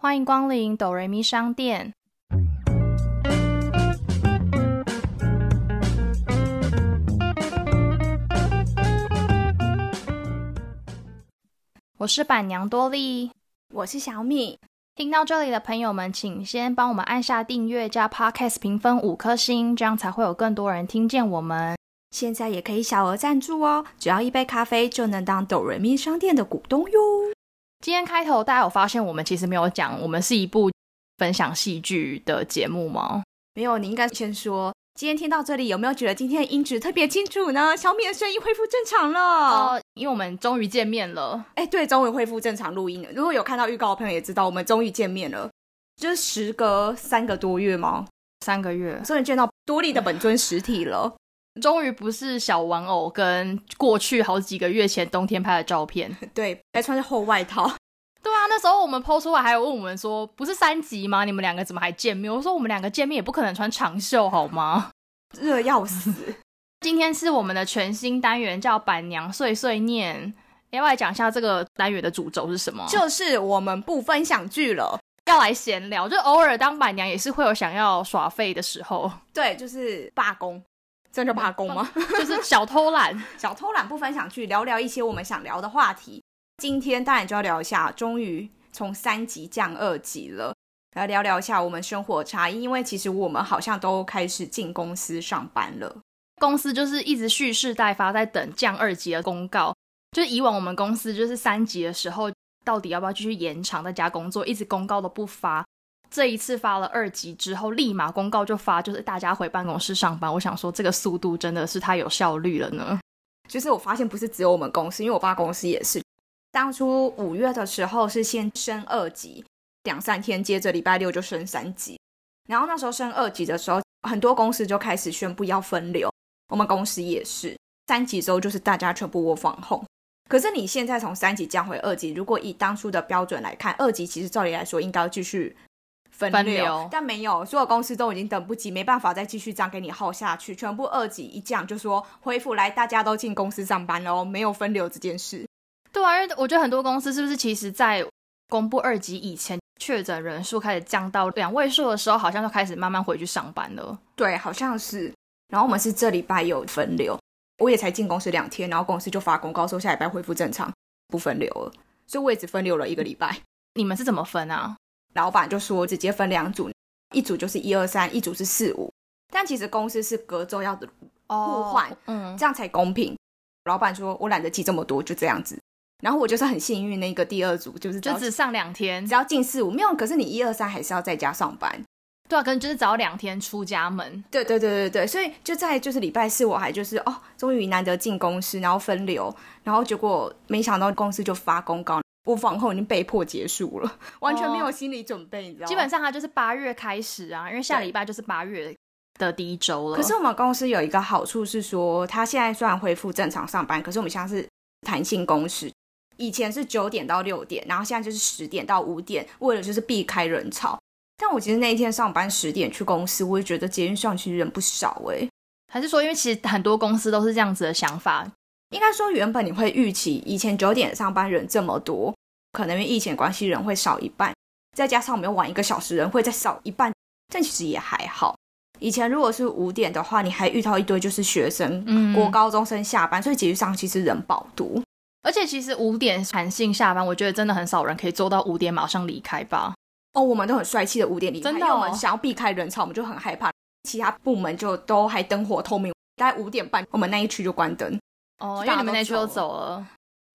欢迎光临哆瑞咪商店。我是板娘多莉，我是小米。听到这里的朋友们，请先帮我们按下订阅加 Podcast 评分五颗星，这样才会有更多人听见我们。现在也可以小额赞助哦，只要一杯咖啡就能当哆瑞咪商店的股东哟。今天开头大家有发现，我们其实没有讲我们是一部分享戏剧的节目吗？没有，你应该先说。今天听到这里，有没有觉得今天的音质特别清楚呢？小米的声音恢复正常了。哦，因为我们终于见面了。哎，对，终于恢复正常录音了。如果有看到预告的朋友也知道，我们终于见面了。就是时隔三个多月吗？三个月，终于见到多利的本尊实体了。终于不是小玩偶跟过去好几个月前冬天拍的照片。对，还穿着厚外套。对啊，那时候我们抛出来，还有问我们说，不是三级吗？你们两个怎么还见面？我说我们两个见面也不可能穿长袖好吗？热要死。今天是我们的全新单元，叫板娘碎碎念。要不要讲一下这个单元的主轴是什么？就是我们不分享剧了，要来闲聊。就偶尔当板娘也是会有想要耍废的时候。对，就是罢工。真的罢工吗？就是小偷懒，小偷懒不分享去聊聊一些我们想聊的话题。今天当然就要聊一下，终于从三级降二级了，来聊聊一下我们生活差异。因为其实我们好像都开始进公司上班了，公司就是一直蓄势待发，在等降二级的公告。就是以往我们公司就是三级的时候，到底要不要继续延长在家工作，一直公告都不发。这一次发了二级之后，立马公告就发，就是大家回办公室上班。我想说，这个速度真的是太有效率了呢。就是我发现不是只有我们公司，因为我爸公司也是。当初五月的时候是先升二级，两三天接着礼拜六就升三级。然后那时候升二级的时候，很多公司就开始宣布要分流，我们公司也是三级之后就是大家全部窝防控。可是你现在从三级降回二级，如果以当初的标准来看，二级其实照理来说应该继续。分流，但没有，所有公司都已经等不及，没办法再继续这样给你耗下去，全部二级一降，就说恢复来，大家都进公司上班喽，没有分流这件事。对啊，因为我觉得很多公司是不是其实在公布二级以前，确诊人数开始降到两位数的时候，好像就开始慢慢回去上班了。对，好像是。然后我们是这礼拜有分流，我也才进公司两天，然后公司就发公告说下礼拜恢复正常，不分流了，所以我也只分流了一个礼拜。你们是怎么分啊？老板就说直接分两组，一组就是一二三，一组是四五。但其实公司是隔周要互换，嗯，这样才公平。老板说我懒得记这么多，就这样子。然后我就是很幸运，那个第二组就是就只上两天，只要进四五没有。可是你一二三还是要在家上班，对啊，可能就是早两天出家门。对对对对对，所以就在就是礼拜四，我还就是哦，终于难得进公司，然后分流，然后结果没想到公司就发公告。我访后已经被迫结束了，完全没有心理准备，你知道吗？基本上它就是八月开始啊，因为下礼拜就是八月的第一周了。可是我们公司有一个好处是说，它现在虽然恢复正常上班，可是我们现在是弹性工时，以前是九点到六点，然后现在就是十点到五点，为了就是避开人潮。但我其实那一天上班十点去公司，我也觉得捷运上其实人不少哎。还是说，因为其实很多公司都是这样子的想法？应该说，原本你会预期以前九点上班人这么多，可能因为疫情关系人会少一半，再加上我们晚一个小时人会再少一半，但其实也还好。以前如果是五点的话，你还遇到一堆就是学生、嗯国高中生下班，所以节日上其实人饱多。而且其实五点弹性下班，我觉得真的很少人可以做到五点马上离开吧。哦，我们都很帅气的五点离开，真的，我们想要避开人潮，我们就很害怕。其他部门就都还灯火通明，大概五点半，我们那一区就关灯。哦，因为你们那区都走了，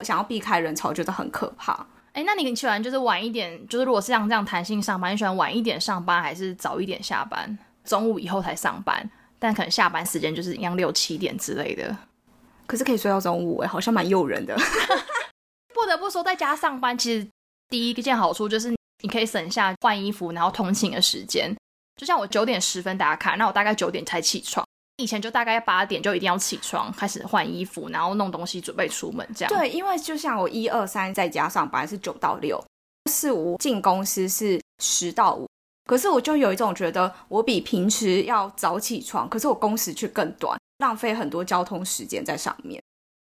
想要避开人潮，觉得很可怕。哎，那你喜欢就是晚一点，就是如果是像这样弹性上班，你喜欢晚一点上班，还是早一点下班？中午以后才上班，但可能下班时间就是一样六七点之类的。可是可以睡到中午，哎，好像蛮诱人的。不得不说，在家上班其实第一件好处就是你可以省下换衣服然后通勤的时间。就像我九点十分打卡，那我大概九点才起床。以前就大概八点就一定要起床，开始换衣服，然后弄东西准备出门这样。对，因为就像我一二三在家上班是九到六，四五进公司是十到五。可是我就有一种觉得，我比平时要早起床，可是我工时却更短，浪费很多交通时间在上面。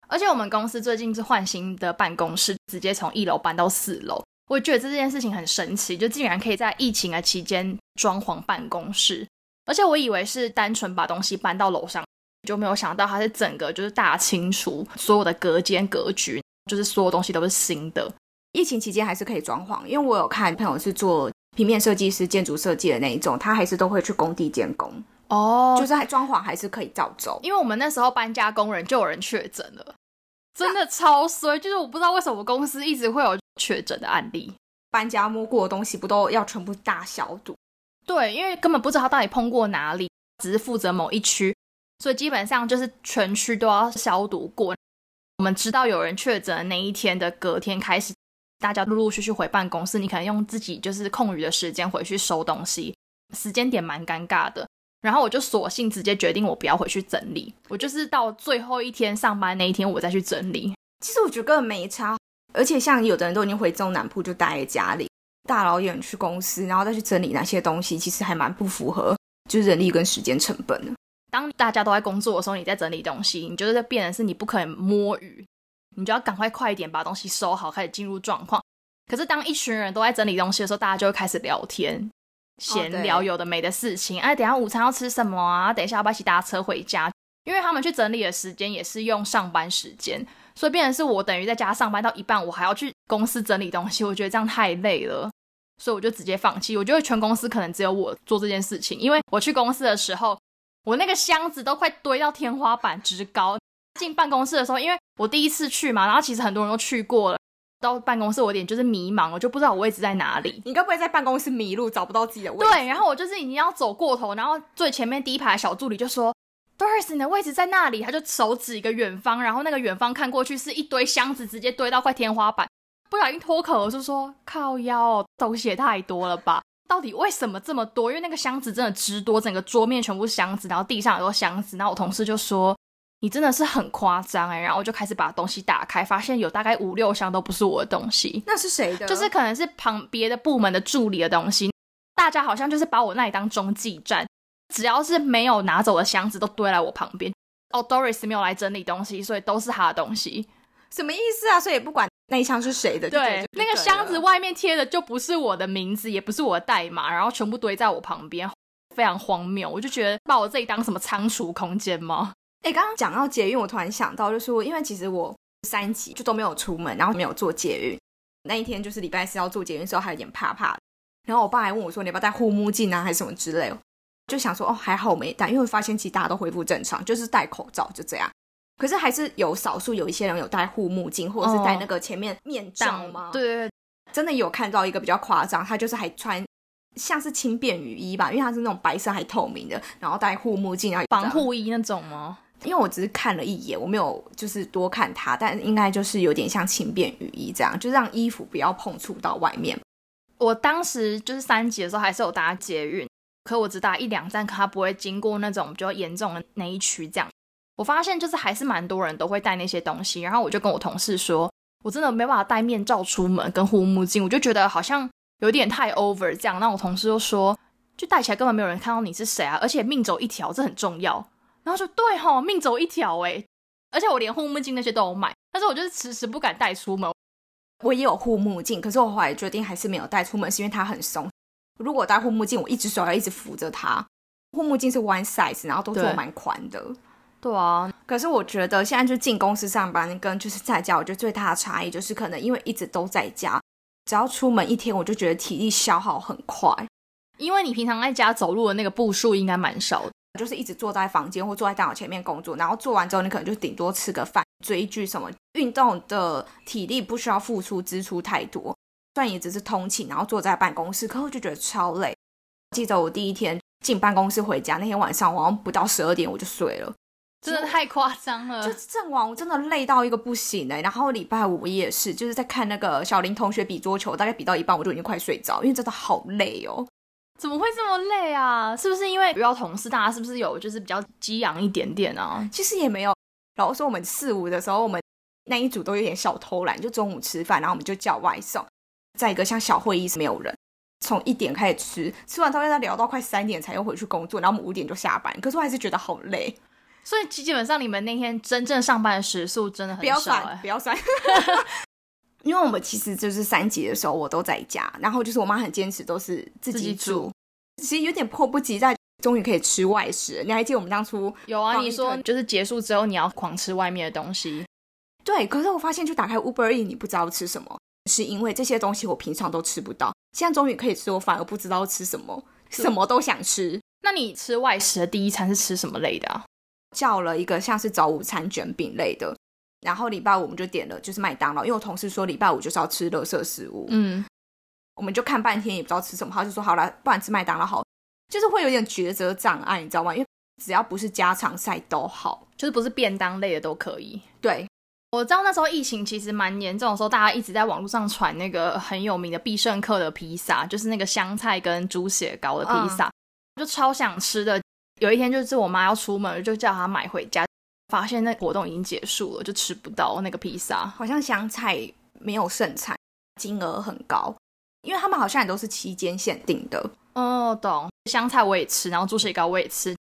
而且我们公司最近是换新的办公室，直接从一楼搬到四楼，我觉得这件事情很神奇，就竟然可以在疫情的期间装潢办公室，而且我以为是单纯把东西搬到楼上，就没有想到它是整个就是大清除所有的隔间格局，就是所有东西都是新的。疫情期间还是可以装潢，因为我有看朋友是做平面设计师、建筑设计的那一种，他还是都会去工地监工，哦就是还装潢还是可以照走。因为我们那时候搬家工人就有人确诊了，真的超衰，就是我不知道为什么公司一直会有确诊的案例。搬家摸过的东西不都要全部大消毒？对，因为根本不知道他到底碰过哪里，只是负责某一区，所以基本上就是全区都要消毒过。我们知道有人确诊那一天的隔天开始，大家陆陆续续回办公室，你可能用自己就是空余的时间回去收东西，时间点蛮尴尬的。然后我就索性直接决定我不要回去整理，我就是到最后一天上班那一天我再去整理。其实我觉得根本没差，而且像有的人都已经回中南部就待在家里，大老远去公司，然后再去整理那些东西，其实还蛮不符合就是人力跟时间成本的。当大家都在工作的时候，你在整理东西，你就是变成是你不可能摸鱼，你就要赶快快一点把东西收好，开始进入状况。可是当一群人都在整理东西的时候，大家就会开始聊天、闲聊有的没的事情。哎，等一下午餐要吃什么啊？等一下要不要一起搭车回家？因为他们去整理的时间也是用上班时间，所以变成是我等于在家上班到一半，我还要去公司整理东西，我觉得这样太累了。所以我就直接放弃。我觉得全公司可能只有我做这件事情，因为我去公司的时候，我那个箱子都快堆到天花板之高。进办公室的时候，因为我第一次去嘛，然后其实很多人都去过了，到办公室我有点就是迷茫，我就不知道我位置在哪里。你该不会在办公室迷路，找不到自己的位置？对，然后我就是已经要走过头，然后最前面第一排的小助理就说：“Doris，你的位置在那里。”他就手指一个远方，然后那个远方看过去是一堆箱子，直接堆到快天花板。不小心脱口而出说：“靠腰哦，东西也太多了吧？到底为什么这么多？因为那个箱子真的之多，整个桌面全部是箱子，然后地上很多箱子。然后我同事就说：“你真的是很夸张哎。”然后我就开始把东西打开，发现有大概五六箱都不是我的东西。那是谁的？就是可能是旁别的部门的助理的东西，大家好像就是把我那里当中继站，只要是没有拿走的箱子都堆来我旁边。哦，Doris 没有来整理东西，所以都是他的东西。什么意思啊？所以也不管那一箱是谁的，对，那个箱子外面贴的就不是我的名字，也不是我的代码，然后全部堆在我旁边，非常荒谬。我就觉得把我自己当什么仓储空间吗？哎，刚刚讲到捷运，我突然想到，就是因为其实我三级就都没有出门，然后没有坐捷运。那一天就是礼拜四要做捷运的时候，还有点怕怕的。然后我爸还问我说：“你要不要带护目镜啊，还是什么之类的？”就想说：“哦，还好我没戴，因为我发现其实大家都恢复正常，就是戴口罩就这样。可是还是有少数有一些人有戴护目镜，或者是戴那个前面面罩吗？对对对，真的有看到一个比较夸张，他就是还穿像是轻便雨衣吧，因为它是那种白色还透明的，然后戴护目镜，然后防。护衣那种吗？因为我只是看了一眼，我没有就是多看它，但应该就是有点像轻便雨衣这样，就让衣服不要碰触到外面。我当时就是三级的时候，还是有搭捷运，可我只搭一两站，可它不会经过那种比较严重的那一区。这样，我发现就是还是蛮多人都会带那些东西。然后我就跟我同事说，我真的没办法戴面罩出门跟护目镜，我就觉得好像有点太 over 这样。那我同事就说，就戴起来根本没有人看到你是谁啊，而且命走一条，这很重要。然后说对吼，命走一条哎，而且我连护目镜那些都有买，但是我就是迟迟不敢带出门。我也有护目镜，可是我后来决定还是没有带出门，是因为它很松。如果我戴护目镜，我一只手要一直扶着它。护目镜是 one size，然后都做对蛮宽的。对啊，可是我觉得现在就进公司上班跟就是在家，我觉得最大的差异就是可能因为一直都在家，只要出门一天，我就觉得体力消耗很快，因为你平常在家走路的那个步数应该蛮少的。就是一直坐在房间或坐在电脑前面工作，然后做完之后，你可能就顶多吃个饭、追剧什么。运动的体力不需要付出支出太多，虽然也只是通勤，然后坐在办公室，可我就觉得超累。记得我第一天进办公室回家那天晚上，我好像不到十二点我就睡了。真的太夸张了就。阵亡，我真的累到一个不行哎、然后礼拜五也是，就是在看那个小林同学比桌球，大概比到一半我就已经快睡着，因为真的好累哦。怎么会这么累啊？是不是因为遇到同事，大家是不是有就是比较激昂一点点啊？其实也没有，然后说我们四五的时候，我们那一组都有点小偷懒，就中午吃饭，然后我们就叫外送。再一个像小会议室没有人，从一点开始吃，吃完之后再聊到快三点才又回去工作，然后我们五点就下班。可是我还是觉得好累，所以基本上你们那天真正上班的时数真的很不要少、算，欸不。要算。因为我们其实就是三级的时候我都在家，然后就是我妈很坚持都是自自己煮，其实有点迫不及待，终于可以吃外食。你还记得我们当初有啊，你说就是结束之后你要狂吃外面的东西，对，可是我发现就打开 Uber E，你不知道吃什么，是因为这些东西我平常都吃不到，现在终于可以吃，我反而不知道吃什么，什么都想吃。那你吃外食的第一餐是吃什么类的啊？叫了一个像是早午餐卷饼类的，然后礼拜五我们就点了就是麦当劳，因为我同事说礼拜五就是要吃垃圾食物，嗯，我们就看半天也不知道吃什么，他就说好了，不然吃麦当劳好，就是会有点抉择障碍，你知道吗？因为只要不是家常菜都好，就是不是便当类的都可以。对，我知道那时候疫情其实蛮严重的时候，大家一直在网络上传那个很有名的必胜客的披萨，就是那个香菜跟猪血糕的披萨，就超想吃的。有一天就是我妈要出门，就叫她买回家，发现那活动已经结束了，就吃不到那个披萨。好像香菜没有盛产，金额很高，因为他们好像也都是期间限定的。哦，懂。香菜我也吃，然后猪血糕我也吃，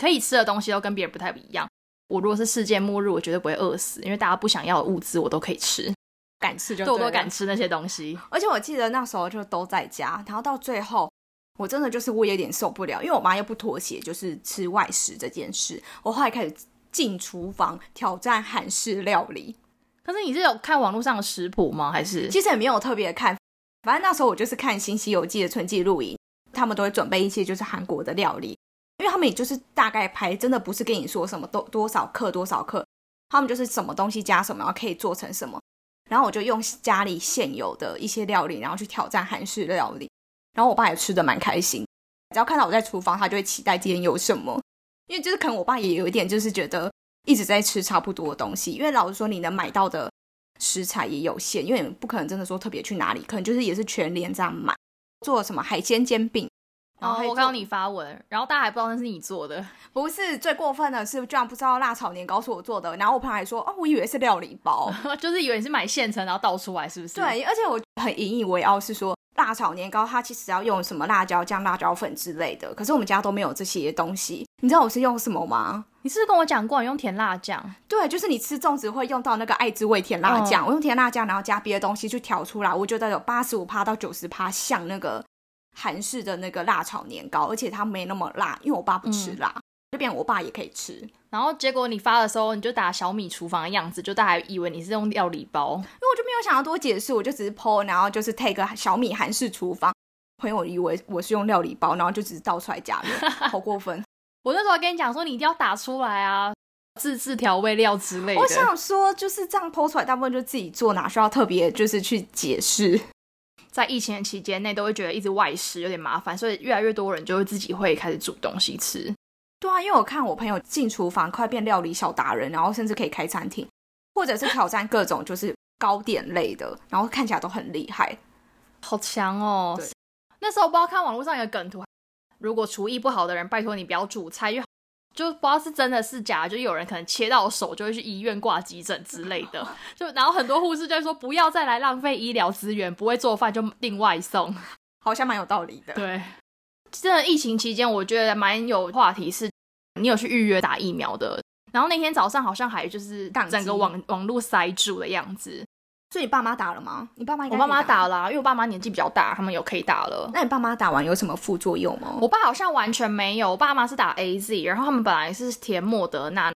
可以吃的东西都跟别人不太一样。我如果是世界末日，我绝对不会饿死，因为大家不想要的物资我都可以吃，敢吃就对我都敢吃那些东西。而且我记得那时候就都在家，然后到最后，我真的就是我有点受不了，因为我妈又不妥协，就是吃外食这件事。我后来开始进厨房挑战韩式料理，可是你是有看网络上的食谱吗？还是其实也没有特别看，反正那时候我就是看《新西游记》的春季录影，他们都会准备一些就是韩国的料理，因为他们也就是大概拍，真的不是跟你说什么多多少克多少克，他们就是什么东西加什么，然后可以做成什么。然后我就用家里现有的一些料理，然后去挑战韩式料理。然后我爸也吃的蛮开心，只要看到我在厨房，他就会期待今天有什么。因为就是可能我爸也有一点就是觉得一直在吃差不多的东西，因为老实说你能买到的食材也有限，因为你不可能真的说特别去哪里，可能就是也是全联这样买，做什么海鲜煎饼，然后哦，我做看到你发文，然后大家还不知道那是你做的，不是最过分的是，居然不知道辣炒年糕是我做的，然后我朋友还说哦，我以为是料理包，就是以为你是买现成然后倒出来，是不是？，对，而且我很引以为傲是说辣炒年糕它其实要用什么辣椒酱、辣椒粉之类的，可是我们家都没有这些东西，你知道我是用什么吗？你是不是跟我讲过你用甜辣酱？对，就是你吃粽子会用到那个爱滋味甜辣酱，我用甜辣酱，然后加别的东西去调出来，我觉得有八十五趴到九十趴像那个韩式的那个辣炒年糕，而且它没那么辣，因为我爸不吃辣，这边我爸也可以吃，因然后结果你发的时候，你就打小米厨房的样子，就大家以为你是用料理包。因为我就没有想要多解释，我就只是 PO，然后就是 take 小米韩式厨房，朋友以为我是用料理包，然后就只是倒出来加热，好过分。我那时候还跟你讲说，你一定要打出来啊，自制调味料之类的。我想说就是这样 PO 出来，大部分就自己做，哪需要特别就是去解释？在疫情的期间内，都会觉得一直外食有点麻烦，所以越来越多人就会自己会开始煮东西吃。对啊，因为我看我朋友进厨房快变料理小达人，然后甚至可以开餐厅，或者是挑战各种就是糕点类的，然后看起来都很厉害。好强哦对！那时候我不知道看网络上有个梗图，如果厨艺不好的人，拜托你不要煮菜，因为就不知道是真的是假的，就有人可能切到手就会去医院挂急诊之类的。就然后很多护士就会说不要再来浪费医疗资源，不会做饭就订外送。好像蛮有道理的。对，真的疫情期间，我觉得蛮有话题是，你有去预约打疫苗的。然后那天早上好像还就是整个网网络塞住的样子。所以你爸妈打了吗？你爸妈我爸妈打打了啊、因为我爸妈年纪比较大，他们有可以打了。那你爸妈打完有什么副作用吗？我爸好像完全没有，我爸妈是打 A Z，然后他们本来是填莫德纳。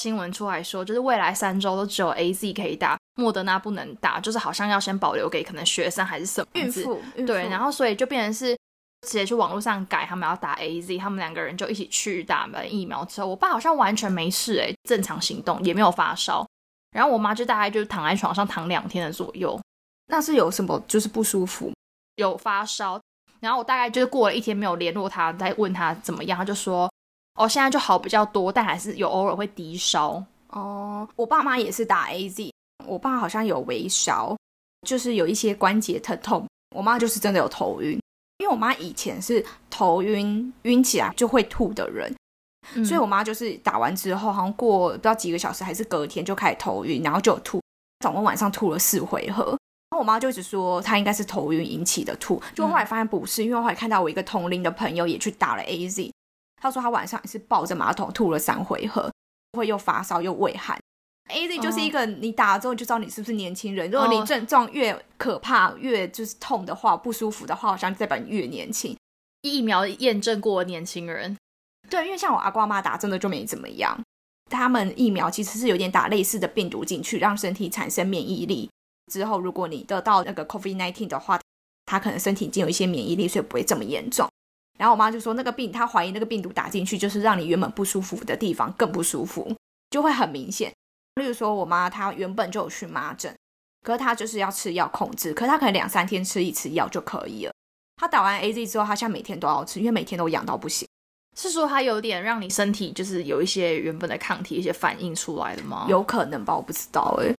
新闻出来说，就是未来三周都只有 A Z 可以打，莫德纳不能打，就是好像要先保留给可能学生还是什么孕妇，对，然后所以就变成是直接去网络上改，他们要打 A Z，他们两个人就一起去打完疫苗之后，我爸好像完全没事诶、正常行动，也没有发烧。然后我妈就大概就躺在床上躺两天的左右，那是有什么就是不舒服？有发烧。然后我大概就是过了一天没有联络他，再问他怎么样，他就说哦现在就好比较多，但还是有偶尔会低烧。哦，我爸妈也是打 A Z，我爸好像有微烧，就是有一些关节疼痛。我妈就是真的有头晕，因为我妈以前是头晕晕起来就会吐的人，嗯所以我妈就是打完之后，好像过不知道几个小时还是隔天就开始头晕，然后就有吐，总共晚上吐了四回合。然后我妈就一直说她应该是头晕引起的吐，就后来发现不是，因为我后来看到我一个同龄的朋友也去打了 A Z，他说他晚上也是抱着马桶吐了三回合，会又发烧又畏寒，A Z 就是一个你打了之后就知道你是不是年轻人。如果你症状越可怕、越就是痛的话、不舒服的话，好像代表你越年轻。疫苗验证过年轻人，对，因为像我阿瓜妈打，真的就没怎么样。他们疫苗其实是有点打类似的病毒进去，让身体产生免疫力。之后如果你得到那个 COVID nineteen 的话，他可能身体已经有一些免疫力，所以不会这么严重。然后我妈就说，那个病，她怀疑那个病毒打进去，就是让你原本不舒服的地方更不舒服，就会很明显。例如说，我妈她原本就有荨麻疹，可是她就是要吃药控制，可是她可能两三天吃一次药就可以了。她打完 A Z 之后，她现在每天都要吃，因为每天都痒到不行。是说它有点让你身体就是有一些原本的抗体一些反应出来的吗？有可能吧，我不知道哎。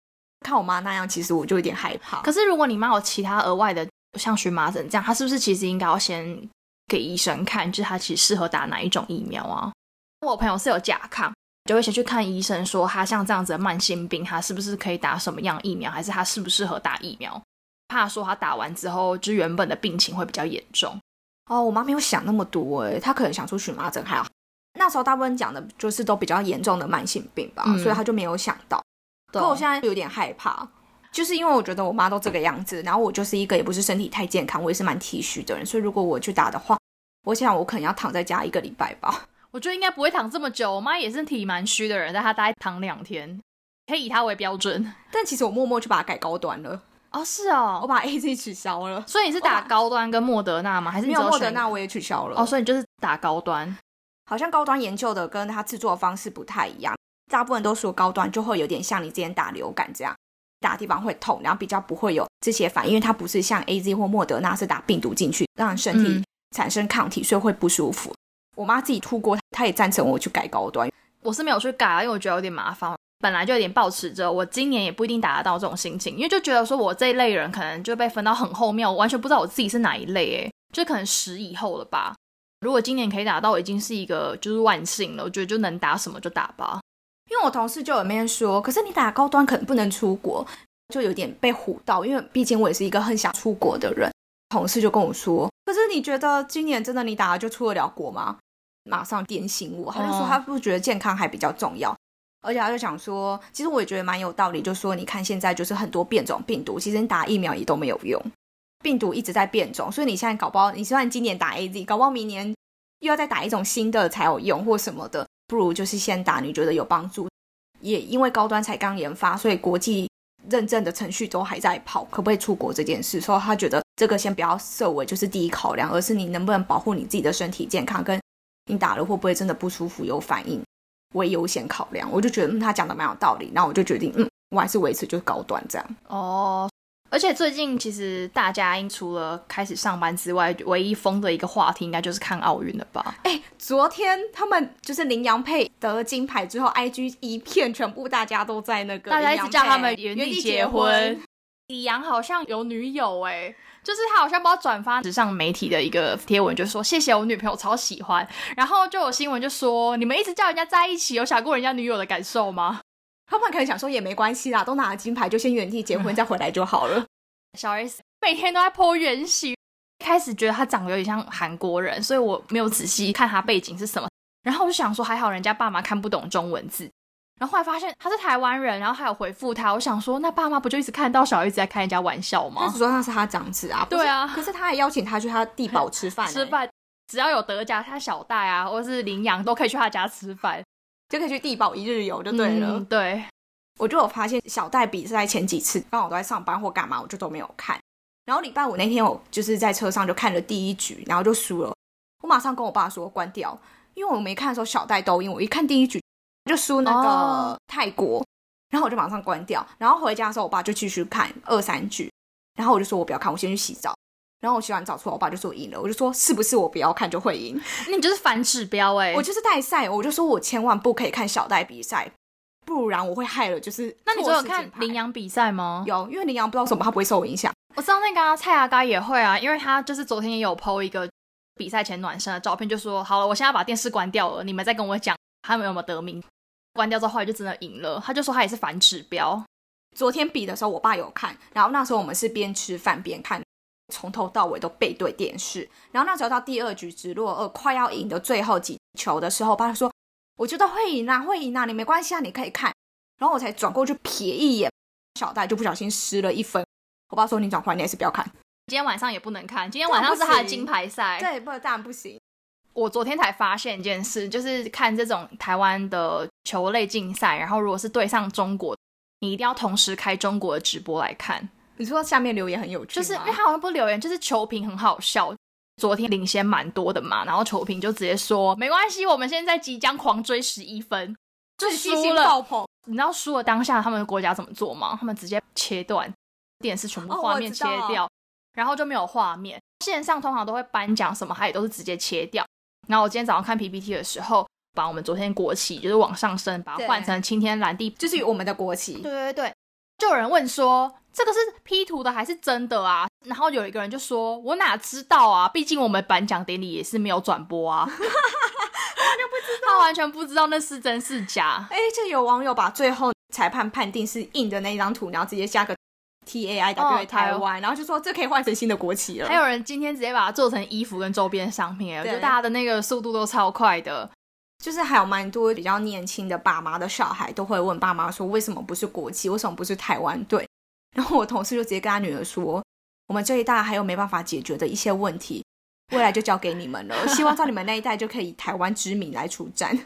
看我妈那样，其实我就有点害怕。可是如果你妈有其他额外的，像荨麻疹这样，她是不是其实应该要先给医生看，就是她其实适合打哪一种疫苗啊？我朋友是有甲亢，就会先去看医生，说他像这样子的慢性病，他是不是可以打什么样疫苗，还是他适不适合打疫苗？怕说他打完之后，就原本的病情会比较严重。哦，我妈没有想那么多诶，她可能想出荨麻疹还好。那时候大部分讲的就是都比较严重的慢性病吧，所以她就没有想到。可我现在有点害怕，就是因为我觉得我妈都这个样子，然后我就是一个也不是身体太健康，我也是蛮体虚的人，所以如果我去打的话，我想我可能要躺在家一个礼拜吧。我觉得应该不会躺这么久，我妈也是体蛮虚的人，但她大概躺两天，可以以她为标准。但其实我默默就把它改高端了。哦，是哦，我把 A Z 取消了，所以你是打高端跟莫德纳吗？还是没有莫德纳我也取消了？哦，所以你就是打高端，好像高端研究的跟它制作方式不太一样，大部分都说高端就会有点像你之前打流感这样，打地方会痛，然后比较不会有这些反应，因为它不是像 A Z 或莫德纳是打病毒进去让身体产生抗体，所以会不舒服。我妈自己吐过，她也赞成我去改高端，我是没有去改，因为我觉得有点麻烦。本来就有点抱持着，我今年也不一定达得到这种心情，因为就觉得说我这一类人可能就被分到很后面，我完全不知道我自己是哪一类，诶，就可能十以后了吧。如果今年可以打到，已经是一个就是万幸了。我觉得就能打什么就打吧。因为我同事就有面说，可是你打高端可能不能出国，就有点被唬到。因为毕竟我也是一个很想出国的人。同事就跟我说，可是你觉得今年真的你打了就出得了国吗？马上点醒我，他就说他不觉得健康还比较重要。而且他就想说，其实我也觉得蛮有道理，就说你看现在就是很多变种病毒，其实你打疫苗也都没有用，病毒一直在变种，所以你现在搞不好，你希望今年打 A Z，搞不好明年又要再打一种新的才有用或什么的，不如就是先打，你觉得有帮助？也因为高端才刚研发，所以国际认证的程序都还在跑，可不可以出国这件事，所以他觉得这个先不要设为就是第一考量，而是你能不能保护你自己的身体健康，跟你打了会不会真的不舒服有反应。为优先考量，我就觉得嗯他讲的蛮有道理，然后我就决定，嗯，我还是维持就是高端这样。哦，而且最近其实大家除了开始上班之外，唯一疯的一个话题应该就是看奥运了吧？哎，昨天他们就是林洋配得了金牌之后，IG 一片全部大家都在那个，大家一直叫他们原地结婚。李阳好像有女友哎。就是他好像不知道转发时尚媒体的一个贴文，就说谢谢我女朋友超喜欢，然后就有新闻就说你们一直叫人家在一起，有想过人家女友的感受吗？他们可能想说也没关系啦，都拿了金牌，就先原地结婚再回来就好了。小 S 每天都在剖原型，开始觉得他长得有点像韩国人，所以我没有仔细看他背景是什么，然后我就想说还好人家爸妈看不懂中文字。然后后来发现他是台湾人，然后还有回复他。我想说，那爸妈不就一直看到小孩一直在开人家玩笑吗？他只说那是他长子啊。对啊，可是他还邀请他去他地堡吃饭。吃饭，只要有德家，他小戴啊，或者是羚羊都可以去他家吃饭，就可以去地堡一日游就对了。对，我就有发现小戴比赛前几次刚好都在上班或干嘛，我就都没有看。然后礼拜五那天我就是在车上就看了第一局，然后就输了。我马上跟我爸说关掉，因为我没看的时候小戴都赢，我一看第一局。就输那个泰国，然后我就马上关掉。然后回家的时候，我爸就继续看二三局。然后我就说我不要看，我先去洗澡。然后我洗完澡出来，我爸就说我赢了。我就说是不是我不要看就会赢？那你就是反指标哎！我就是代赛，我就说我千万不可以看小戴比赛，不然我会害了。就是那你有看羚羊比赛吗？有，因为羚羊不知道什么，他不会受我影响。我知道那个啊蔡阿嘎也会啊，因为他就是昨天也有 PO 一个比赛前暖身的照片，就说好了，我现在把电视关掉了，你们再跟我讲他们有没有得名。关掉之后，后来就真的赢了。他就说他也是反指标。昨天比的时候，我爸有看，然后那时候我们是边吃饭边看，从头到尾都背对电视。然后那时候到第二局直落二快要赢的最后几球的时候，我爸说：“我觉得会赢啊，会赢啊，你没关系啊，你可以看。”然后我才转过去瞥一眼，小戴就不小心失了一分。我爸说你转回来你还是不要看，今天晚上也不能看，今天晚上是他的金牌赛。对，不当然不行。我昨天才发现一件事，就是看这种台湾的球类竞赛，然后如果是对上中国，你一定要同时开中国的直播来看。你说下面留言很有趣，就是因为他好像不留言，就是球评很好笑。昨天领先蛮多的嘛，然后球评就直接说没关系，我们现在即将狂追十一分，就输了。你知道输了当下他们的国家怎么做吗？他们直接切断电视，全部画面切掉，然后就没有画面。线上通常都会颁奖什么，他也都是直接切掉。然后我今天早上看 PPT 的时候，把我们昨天国旗就是往上升，把它换成青天蓝地，就是我们的国旗。对对对，就有人问说。这个是 P 图的还是真的啊？然后有一个人就说：“我哪知道啊？毕竟我们颁奖典礼也是没有转播啊。”他就不知道，他完全不知道那是真是假。哎，就有网友把最后裁判判定是印的那一张图，然后直接加个 T A I W 台湾，然后就说这可以换成新的国旗了。还有人今天直接把它做成衣服跟周边商品，我觉得大家的那个速度都超快的。就是还有蛮多比较年轻的爸妈的小孩都会问爸妈说：“为什么不是国旗？为什么不是台湾队？”然后我同事就直接跟他女儿说：“我们这一代还有没办法解决的一些问题，未来就交给你们了。希望在你们那一代就可以以台湾之名来出战。”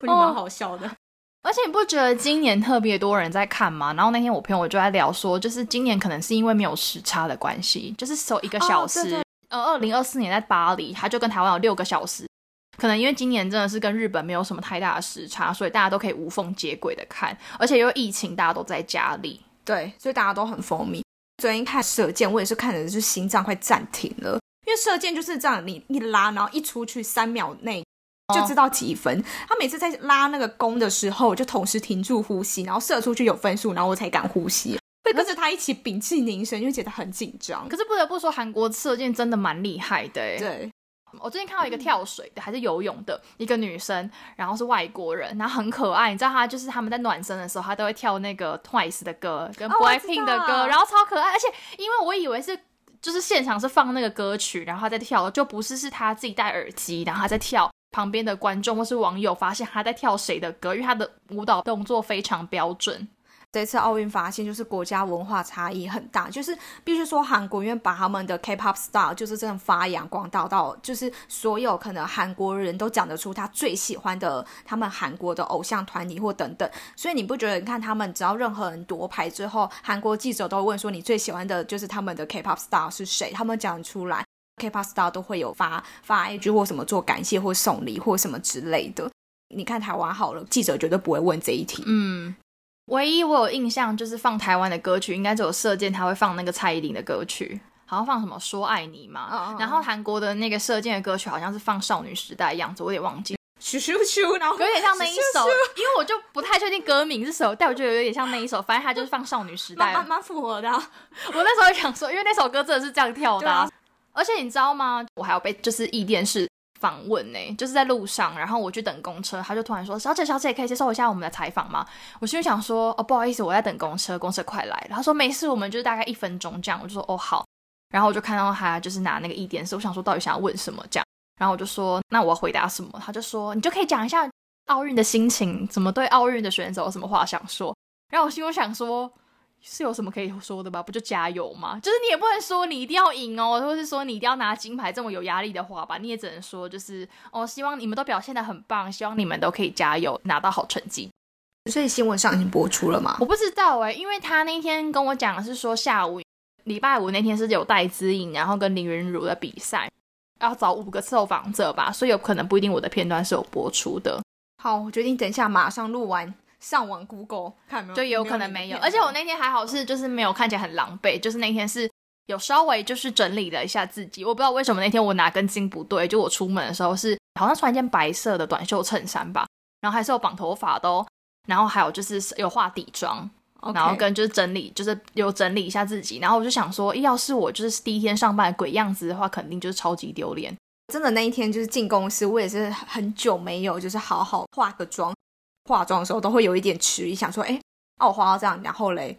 会蛮好笑的。而且你不觉得今年特别多人在看吗？然后那天我朋友就在聊说，就是今年可能是因为没有时差的关系，就是守一个小时。呃，二零二四年在巴黎，他就跟台湾有六个小时。可能因为今年真的是跟日本没有什么太大的时差，所以大家都可以无缝接轨的看。而且因为疫情，大家都在家里。对，所以大家都很蜂蜜。昨天看射箭，我也是看的是心脏快暂停了，因为射箭就是这样，你一拉，然后一出去三秒内就知道几分。他每次在拉那个弓的时候，就同时停住呼吸，然后射出去有分数，然后我才敢呼吸，会跟着他一起屏气凝神，因为觉得很紧张。可是不得不说，韩国射箭真的蛮厉害的。对。我最近看到一个跳水的还是游泳的一个女生，然后是外国人，然后很可爱。你知道她就是他们在暖身的时候，她都会跳那个 Twice 的歌跟 Blackpink 的歌，然后超可爱。而且因为我以为是就是现场是放那个歌曲，然后她在跳，就不是是他自己戴耳机，然后他在跳。旁边的观众或是网友发现他在跳谁的歌，因为他的舞蹈动作非常标准。这次奥运发现，就是国家文化差异很大，就是必须说韩国因为把他们的 K-pop star 就是这样发扬光大到，就是所有可能韩国人都讲得出他最喜欢的他们韩国的偶像团体或等等，所以你不觉得？你看他们只要任何人夺牌之后，韩国记者都问说你最喜欢的就是他们的 K-pop star 是谁？他们讲出来，K-pop star 都会有发发一句或什么做感谢或送礼或什么之类的。你看台湾好了，记者绝对不会问这一题。嗯。唯一我有印象就是放台湾的歌曲，应该只有射箭，他会放那个蔡依林的歌曲，好像放什么说爱你嘛。然后韩国的那个射箭的歌曲好像是放少女时代样子，我有点忘记。咻咻咻，然后有点像那一首，因为我就不太确定歌名是什么，但我觉得有点像那一首，反正他就是放少女时代，蛮蛮符合的。我那时候想说，因为那首歌真的是这样跳的，而且你知道吗？我还有被就是异电视。访问呢，就是在路上，然后我去等公车，他就突然说：“小姐，小姐，可以接受一下我们的采访吗？”我心里想说：“哦，不好意思，我在等公车，公车快来了。”他说：“没事，我们就是大概一分钟这样。”我就说：“哦，好。”然后我就看到他就是拿那个一点四，我想说到底想要问什么这样，然后我就说：“那我要回答什么？”他就说：“你就可以讲一下奥运的心情，怎么对奥运的选手有什么话想说。”然后我心里想说。是有什么可以说的吧？不就加油吗？就是你也不能说你一定要赢哦，或是说你一定要拿金牌这么有压力的话吧？你也只能说就是哦，希望你们都表现的很棒，希望你们都可以加油，拿到好成绩。所以新闻上已经播出了吗？我不知道哎，因为他那天跟我讲的是说下午礼拜五那天是有戴资颖，然后跟林云如的比赛，要找五个受访者吧，所以有可能不一定我的片段是有播出的。好，我决定等一下马上录完。上网 Google 看没有，就有可能没有。而且我那天还好是，就是没有看起来很狼狈，就是那天是有稍微就是整理了一下自己。我不知道为什么那天我哪根筋不对，就我出门的时候是好像穿一件白色的短袖衬衫吧，然后还是有绑头发的，哦，然后还有就是有化底妆，然后跟就是整理，就是有整理一下自己。然后我就想说，要是我就是第一天上班鬼样子的话，肯定就是超级丢脸。真的那一天就是进公司，我也是很久没有就是好好化个妆。化妆的时候都会有一点迟疑，想说，哎，啊我化到这样，然后嘞，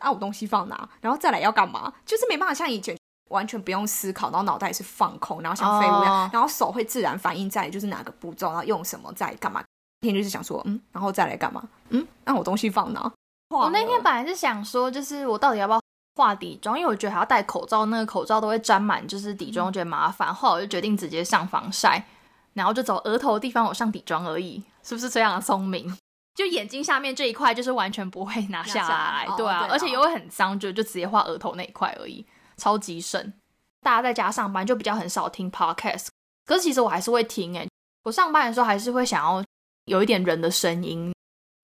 啊我东西放哪，然后再来要干嘛？就是没办法像以前完全不用思考，然后脑袋是放空，然后像废物一样，然后手会自然反应在就是哪个步骤，然后用什么在干嘛。天就是想说，嗯，然后再来干嘛？嗯，那我东西放哪？我那天本来是想说，就是我到底要不要化底妆，因为我觉得还要戴口罩，那个口罩都会沾满，就是底妆，我觉得麻烦。后来我就决定直接上防晒，然后就走额头的地方我上底妆而已，是不是非常的聪明？就眼睛下面这一块就是完全不会拿下来，对啊，而且又会很脏，就就直接画额头那一块而已，超级省。大家在家上班就比较很少听 podcast，可是其实我还是会听诶。我上班的时候还是会想要有一点人的声音。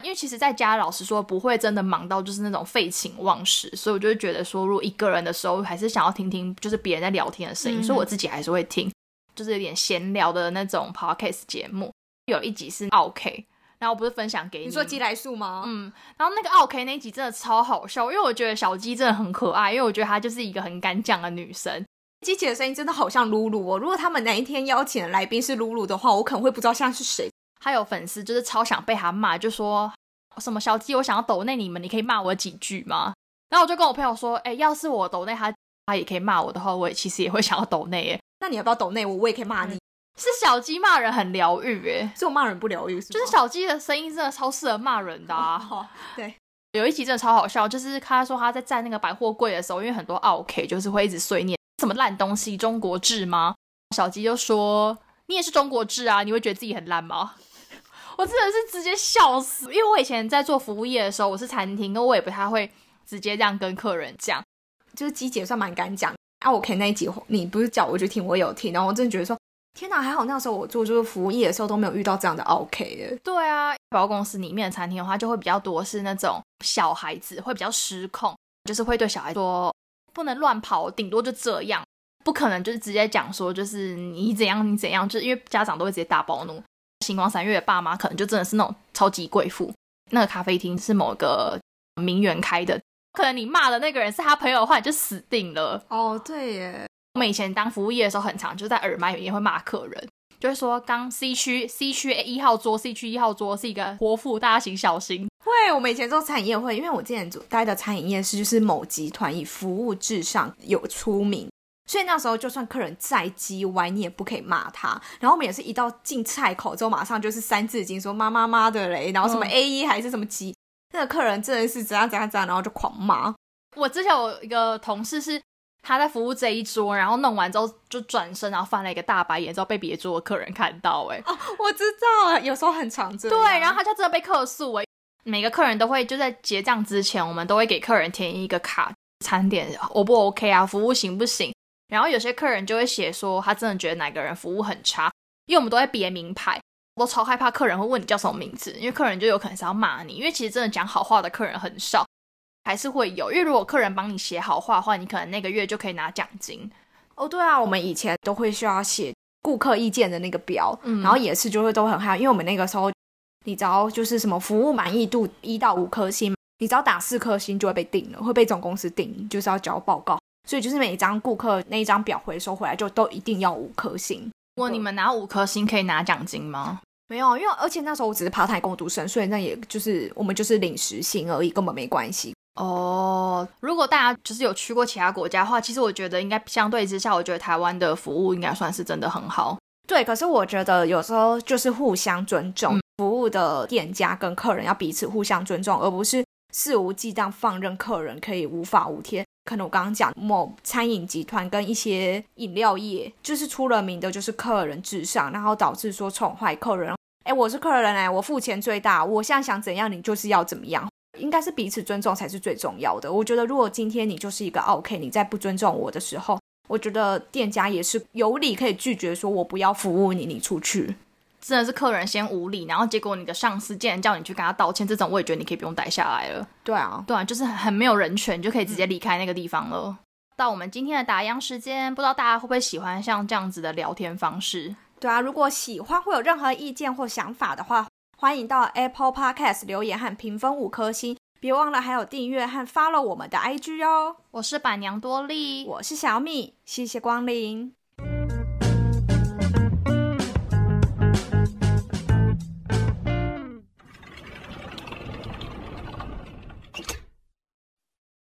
因为其实在家，老实说不会真的忙到就是那种废寝忘食，所以我就会觉得说，如果一个人的时候，还是想要听听就是别人在聊天的声音，所以我自己还是会听，就是有点闲聊的那种 podcast 节目。有一集是 OK，然后我不是分享给你，你说鸡来素吗？嗯，然后那个 OK 那集真的超好笑，因为我觉得小鸡真的很可爱，因为我觉得她就是一个很敢讲的女生。机器的声音真的好像露露哦，如果他们哪一天邀请的来宾是露露的话，我可能会不知道现在是谁。还有粉丝就是超想被他骂，就说什么小鸡，我想要抖内你们，你可以骂我几句吗？然后我就跟我朋友说，哎，要是我抖内他，他也可以骂我的话，我也其实也会想要抖内耶。那你要不要抖内我？我也可以骂你。是小鸡骂人很疗愈诶，是我骂人不疗愈，就是小鸡的声音真的超适合骂人的啊。对，有一集真的超好笑，就是他说他在站那个百货柜的时候，因为很多 OK 就是会一直碎念什么烂东西，中国制吗？小鸡就说你也是中国制啊，你会觉得自己很烂吗？我真的是直接笑死，因为我以前在做服务业的时候，我是餐厅，我也不太会直接这样跟客人讲，就是鸡姐算蛮敢讲。啊，我看那一集，你不是叫我去听，我有听，然后我真的觉得说，天哪，还好那时候我做就是服务业的时候都没有遇到这样的 OK 耶。对啊，百货公司里面的餐厅的话，就会比较多是那种小孩子会比较失控，就是会对小孩说不能乱跑，顶多就这样，不可能就是直接讲说就是你怎样你怎样，就是因为家长都会直接大暴怒。星光三月的爸妈可能就真的是那种超级贵妇。那个咖啡厅是某个名媛开的，可能你骂的那个人是他朋友的话，你就死定了。哦，对耶。我们以前当服务业的时候，很常就在耳麦里面会骂客人，就会说刚 C 区 C 区一号桌，C 区一号桌是一个活妇，大家请小心。会，我们以前做餐饮业会，因为我之前待的餐饮业是就是某集团以服务至上有出名。所以那时候，就算客人再叽歪，你也不可以骂他。然后我们也是一到进菜口之后，马上就是三字经说妈妈妈的嘞，然后什么 A 一还是什么鸡，那个客人真的是怎样怎样怎样，然后就狂骂。我之前有一个同事是他在服务这一桌，然后弄完之后就转身，然后翻了一个大白眼，之后被别桌的客人看到。哎，哦，我知道，有时候很常见。对，然后他就真的被客诉。哎，每个客人都会就在结账之前，我们都会给客人填一个卡，餐点 O 不 OK 啊？服务行不行？然后有些客人就会写说，他真的觉得哪个人服务很差，因为我们都会别名牌，我都超害怕客人会问你叫什么名字，因为客人就有可能是要骂你，因为其实真的讲好话的客人很少，还是会有，因为如果客人帮你写好话的话，你可能那个月就可以拿奖金。哦，对啊，我们以前都会需要写顾客意见的那个表，然后也是就会都很害，因为我们那个时候，你只要就是什么服务满意度一到五颗星，你只要打四颗星就会被定了，会被总公司定，就是要交报告。所以就是每一张顾客那一张表回收回来就都一定要五颗星。如果你们拿五颗星可以拿奖金吗？没有，因为而且那时候我只是爬台工读生，所以那也就是我们就是领时薪而已，根本没关系。哦，如果大家就是有去过其他国家的话，其实我觉得应该相对之下，我觉得台湾的服务应该算是真的很好。对，可是我觉得有时候就是互相尊重，服务的店家跟客人要彼此互相尊重，而不是肆无忌惮放任客人可以无法无天。可能我刚刚讲某餐饮集团跟一些饮料业，就是出了名的，就是客人至上，然后导致说宠坏客人。哎，我是客人哎，我付钱最大，我现在想怎样，你就是要怎么样，应该是彼此尊重才是最重要的。我觉得如果今天你就是一个 OK，你在不尊重我的时候，我觉得店家也是有理可以拒绝，说我不要服务你，你出去。真的是客人先无理，然后结果你的上司竟然叫你去跟他道歉，这种我也觉得你可以不用待下来了。对啊，对啊，就是很没有人权，就可以直接离开那个地方了。到我们今天的打烊时间，不知道大家会不会喜欢像这样子的聊天方式？对啊，如果喜欢会有任何意见或想法的话，欢迎到 Apple Podcast 留言和评分五颗星，别忘了还有订阅和 follow 我们的 IG 哦。我是板娘多莉，我是小米，谢谢光临。